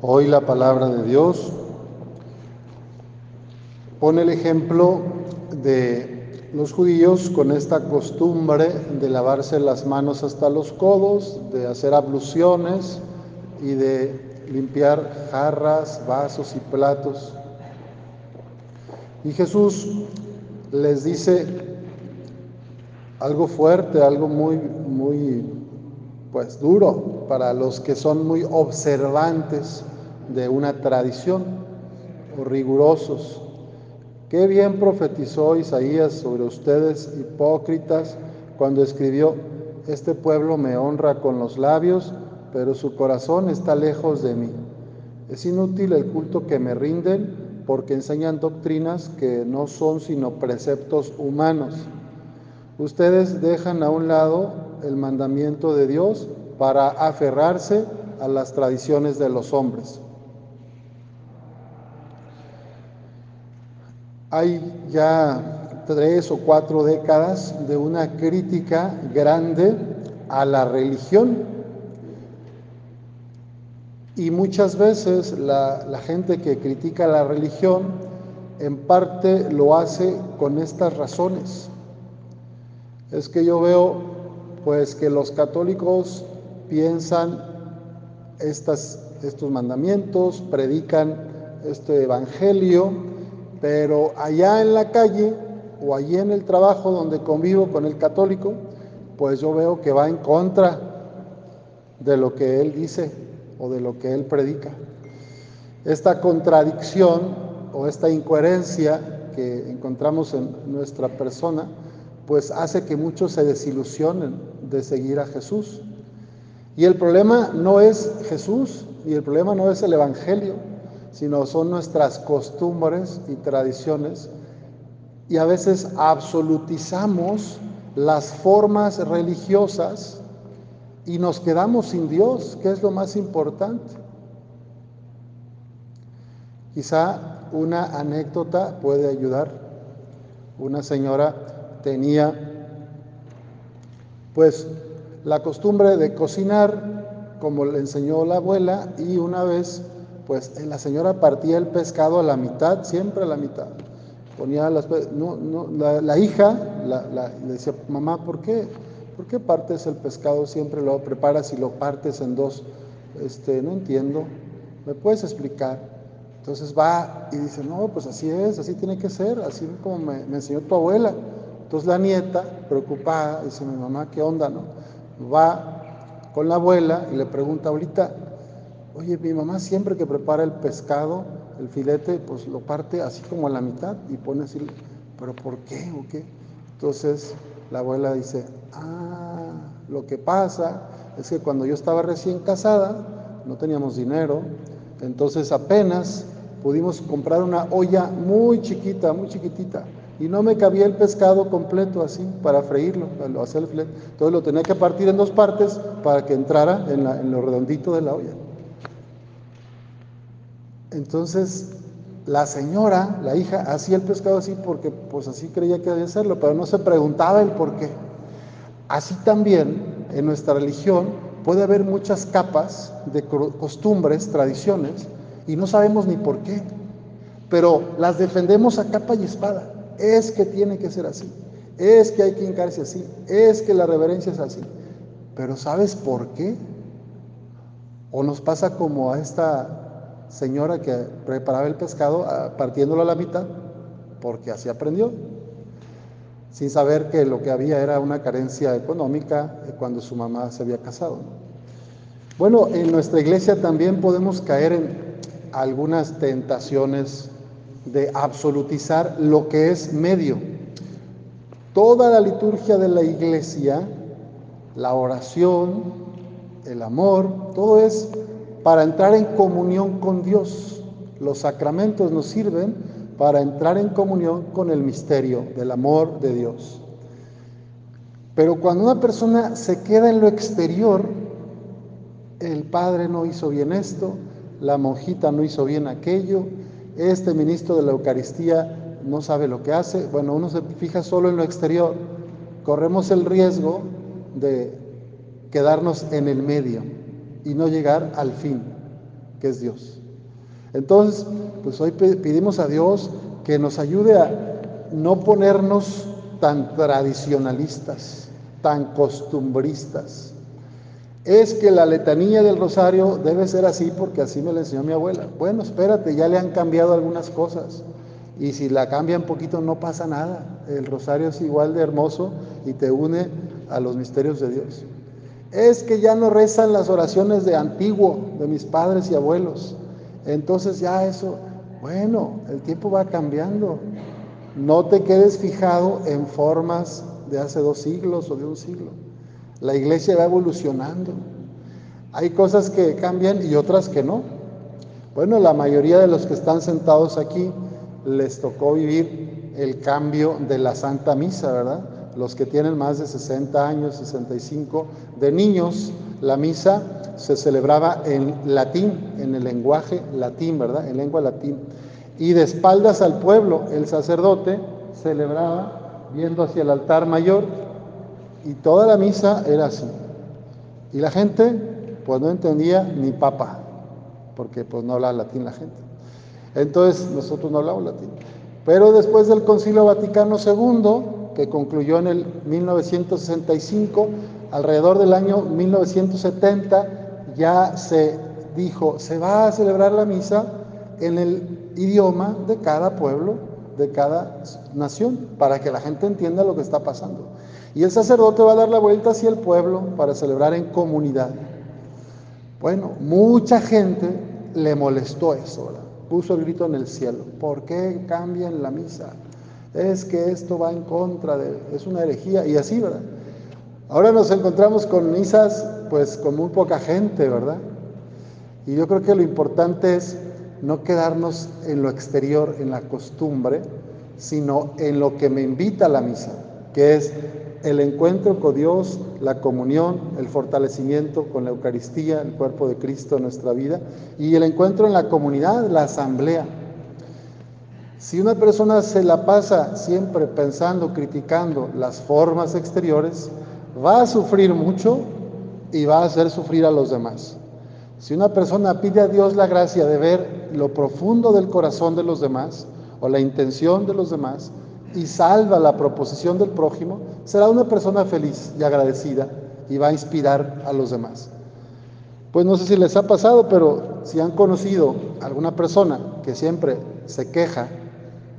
Hoy la palabra de Dios pone el ejemplo de los judíos con esta costumbre de lavarse las manos hasta los codos, de hacer abluciones y de limpiar jarras, vasos y platos. Y Jesús les dice algo fuerte, algo muy, muy, pues duro para los que son muy observantes de una tradición o rigurosos. Qué bien profetizó Isaías sobre ustedes hipócritas cuando escribió, este pueblo me honra con los labios, pero su corazón está lejos de mí. Es inútil el culto que me rinden porque enseñan doctrinas que no son sino preceptos humanos. Ustedes dejan a un lado el mandamiento de Dios para aferrarse a las tradiciones de los hombres. Hay ya tres o cuatro décadas de una crítica grande a la religión. Y muchas veces la, gente que critica la religión en parte lo hace con estas razones. Es que yo veo pues que los católicos piensan estos mandamientos, predican este evangelio, pero allá en la calle o allí en el trabajo donde convivo con el católico, pues yo veo que va en contra de lo que él dice o de lo que él predica. Esta contradicción o esta incoherencia que encontramos en nuestra persona, pues hace que muchos se desilusionen de seguir a Jesús. Y el problema no es Jesús y el problema no es el Evangelio, sino son nuestras costumbres y tradiciones. Y a veces absolutizamos las formas religiosas y nos quedamos sin Dios, que es lo más importante. Quizá una anécdota puede ayudar. Una señora tenía pues la costumbre de cocinar como le enseñó la abuela y una vez pues la señora partía el pescado a la mitad, siempre a la mitad. Ponía las, no, no, la, hija la, le decía, mamá, ¿por qué? ¿Por qué partes el pescado siempre lo preparas y lo partes en dos? Este, no entiendo, ¿me puedes explicar? Entonces va y dice, no, pues así es, así tiene que ser, así como me, me enseñó tu abuela. Entonces la nieta, preocupada, dice, mi mamá, ¿qué onda, no? va con la abuela y le pregunta, ahorita, oye, mi mamá siempre que prepara el pescado, el filete, pues lo parte así como a la mitad y pone así, pero ¿por qué o qué? Entonces la abuela dice, ah, lo que pasa es que cuando yo estaba recién casada, no teníamos dinero, entonces apenas pudimos comprar una olla muy chiquita, muy chiquitita, y no me cabía el pescado completo así para freírlo, para hacer el filete. Entonces lo tenía que partir en dos partes para que entrara en, lo redondito de la olla. Entonces la señora, la hija, hacía el pescado así porque pues así creía que debía hacerlo, pero no se preguntaba el por qué. Así también en nuestra religión puede haber muchas capas de costumbres, tradiciones, y no sabemos ni por qué, pero las defendemos a capa y espada es que tiene que ser así, es que hay que hincarse así, es que la reverencia es así. Pero ¿sabes por qué? O nos pasa como a esta señora que preparaba el pescado partiéndolo a la mitad, porque así aprendió, sin saber que lo que había era una carencia económica cuando su mamá se había casado. Bueno, en nuestra iglesia también podemos caer en algunas tentaciones de absolutizar lo que es medio. Toda la liturgia de la iglesia, la oración, el amor, todo es para entrar en comunión con Dios. Los sacramentos nos sirven para entrar en comunión con el misterio del amor de Dios. Pero cuando una persona se queda en lo exterior, el padre no hizo bien esto, la monjita no hizo bien aquello, este ministro de la Eucaristía no sabe lo que hace. Bueno, uno se fija solo en lo exterior. Corremos el riesgo de quedarnos en el medio y no llegar al fin. que es Dios. Entonces, pues hoy pedimos a Dios que nos ayude a no ponernos tan tradicionalistas, tan costumbristas. Es que la letanía del rosario debe ser así porque así me la enseñó mi abuela. Bueno, espérate, ya le han cambiado algunas cosas. Y si la cambia un poquito no pasa nada. El rosario es igual de hermoso y te une a los misterios de Dios. Es que ya no rezan las oraciones de antiguo, de mis padres y abuelos. Entonces ya eso, bueno, el tiempo va cambiando. No te quedes fijado en formas de hace dos siglos o de un siglo. La iglesia va evolucionando. Hay cosas que cambian y otras que no. Bueno, la mayoría de los que están sentados aquí les tocó vivir el cambio de la Santa Misa, ¿verdad? Los que tienen más de 60 años, 65, de niños, la misa se celebraba en latín, en el lenguaje latín, ¿verdad? En lengua latín. Y de espaldas al pueblo, el sacerdote celebraba viendo hacia el altar mayor y toda la misa era así. Y la gente pues no entendía ni papa, porque pues no hablaba latín la gente. Entonces nosotros no hablamos latín. Pero después del Concilio Vaticano II, que concluyó en el 1965, alrededor del año 1970, ya se dijo, se va a celebrar la misa en el idioma de cada pueblo, de cada nación, para que la gente entienda lo que está pasando. Y el sacerdote va a dar la vuelta hacia el pueblo para celebrar en comunidad. Bueno, mucha gente le molestó eso, ¿verdad? Puso el grito en el cielo. ¿Por qué cambian la misa? Es que esto va en contra de, es una herejía y así, ¿verdad? Ahora nos encontramos con misas, pues con muy poca gente, ¿verdad? Y yo creo que lo importante es no quedarnos en lo exterior, en la costumbre, sino en lo que me invita a la misa, que es el encuentro con Dios, la comunión, el fortalecimiento con la Eucaristía, el cuerpo de Cristo en nuestra vida, y el encuentro en la comunidad, la asamblea. Si una persona se la pasa siempre pensando, criticando las formas exteriores, va a sufrir mucho y va a hacer sufrir a los demás. Si una persona pide a Dios la gracia de ver lo profundo del corazón de los demás o la intención de los demás, y salva la proposición del prójimo, será una persona feliz y agradecida y va a inspirar a los demás. Pues no sé si les ha pasado, pero si han conocido alguna persona que siempre se queja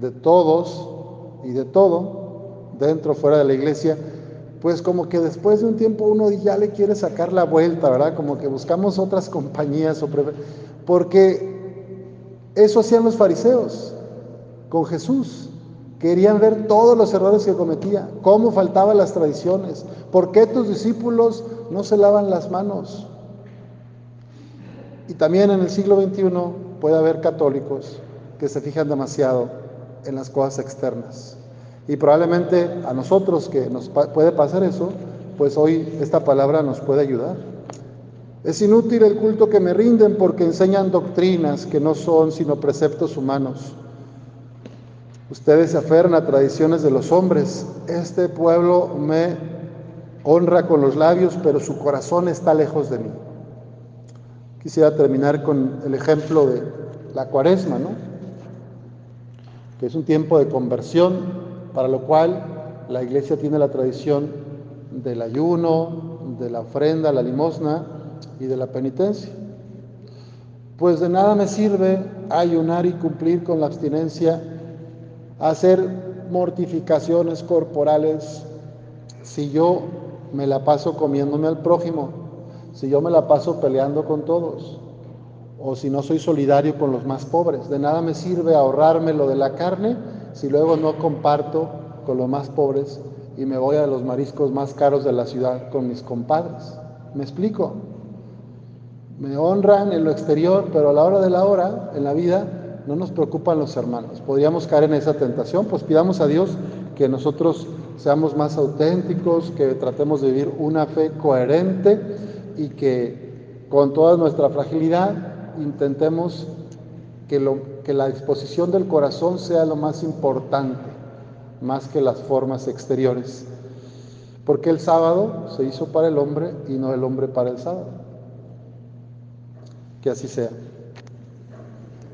de todos y de todo, dentro o fuera de la iglesia, pues como que después de un tiempo uno ya le quiere sacar la vuelta, ¿verdad? Como que buscamos otras compañías, porque eso hacían los fariseos con Jesús. Querían ver todos los errores que cometía, cómo faltaban las tradiciones, por qué tus discípulos no se lavan las manos. Y también en el siglo XXI puede haber católicos que se fijan demasiado en las cosas externas. Y probablemente a nosotros que nos puede pasar eso, pues hoy esta palabra nos puede ayudar. Es inútil el culto que me rinden porque enseñan doctrinas que no son sino preceptos humanos. Ustedes se aferran a tradiciones de los hombres. Este pueblo me honra con los labios, pero su corazón está lejos de mí. Quisiera terminar con el ejemplo de la cuaresma, ¿no? Que es un tiempo de conversión, para lo cual la iglesia tiene la tradición del ayuno, de la ofrenda, la limosna y de la penitencia. Pues de nada me sirve ayunar y cumplir con la abstinencia hacer mortificaciones corporales si yo me la paso comiéndome al prójimo, si yo me la paso peleando con todos, o si no soy solidario con los más pobres. De nada me sirve ahorrarme lo de la carne si luego no comparto con los más pobres y me voy a los mariscos más caros de la ciudad con mis compadres. ¿Me explico? Me honran en lo exterior, pero a la hora de la hora, en la vida, no nos preocupan los hermanos. Podríamos caer en esa tentación, pues pidamos a Dios que nosotros seamos más auténticos, que tratemos de vivir una fe coherente y que con toda nuestra fragilidad intentemos que, lo, que la disposición del corazón sea lo más importante, más que las formas exteriores. Porque el sábado se hizo para el hombre y no el hombre para el sábado. Que así sea.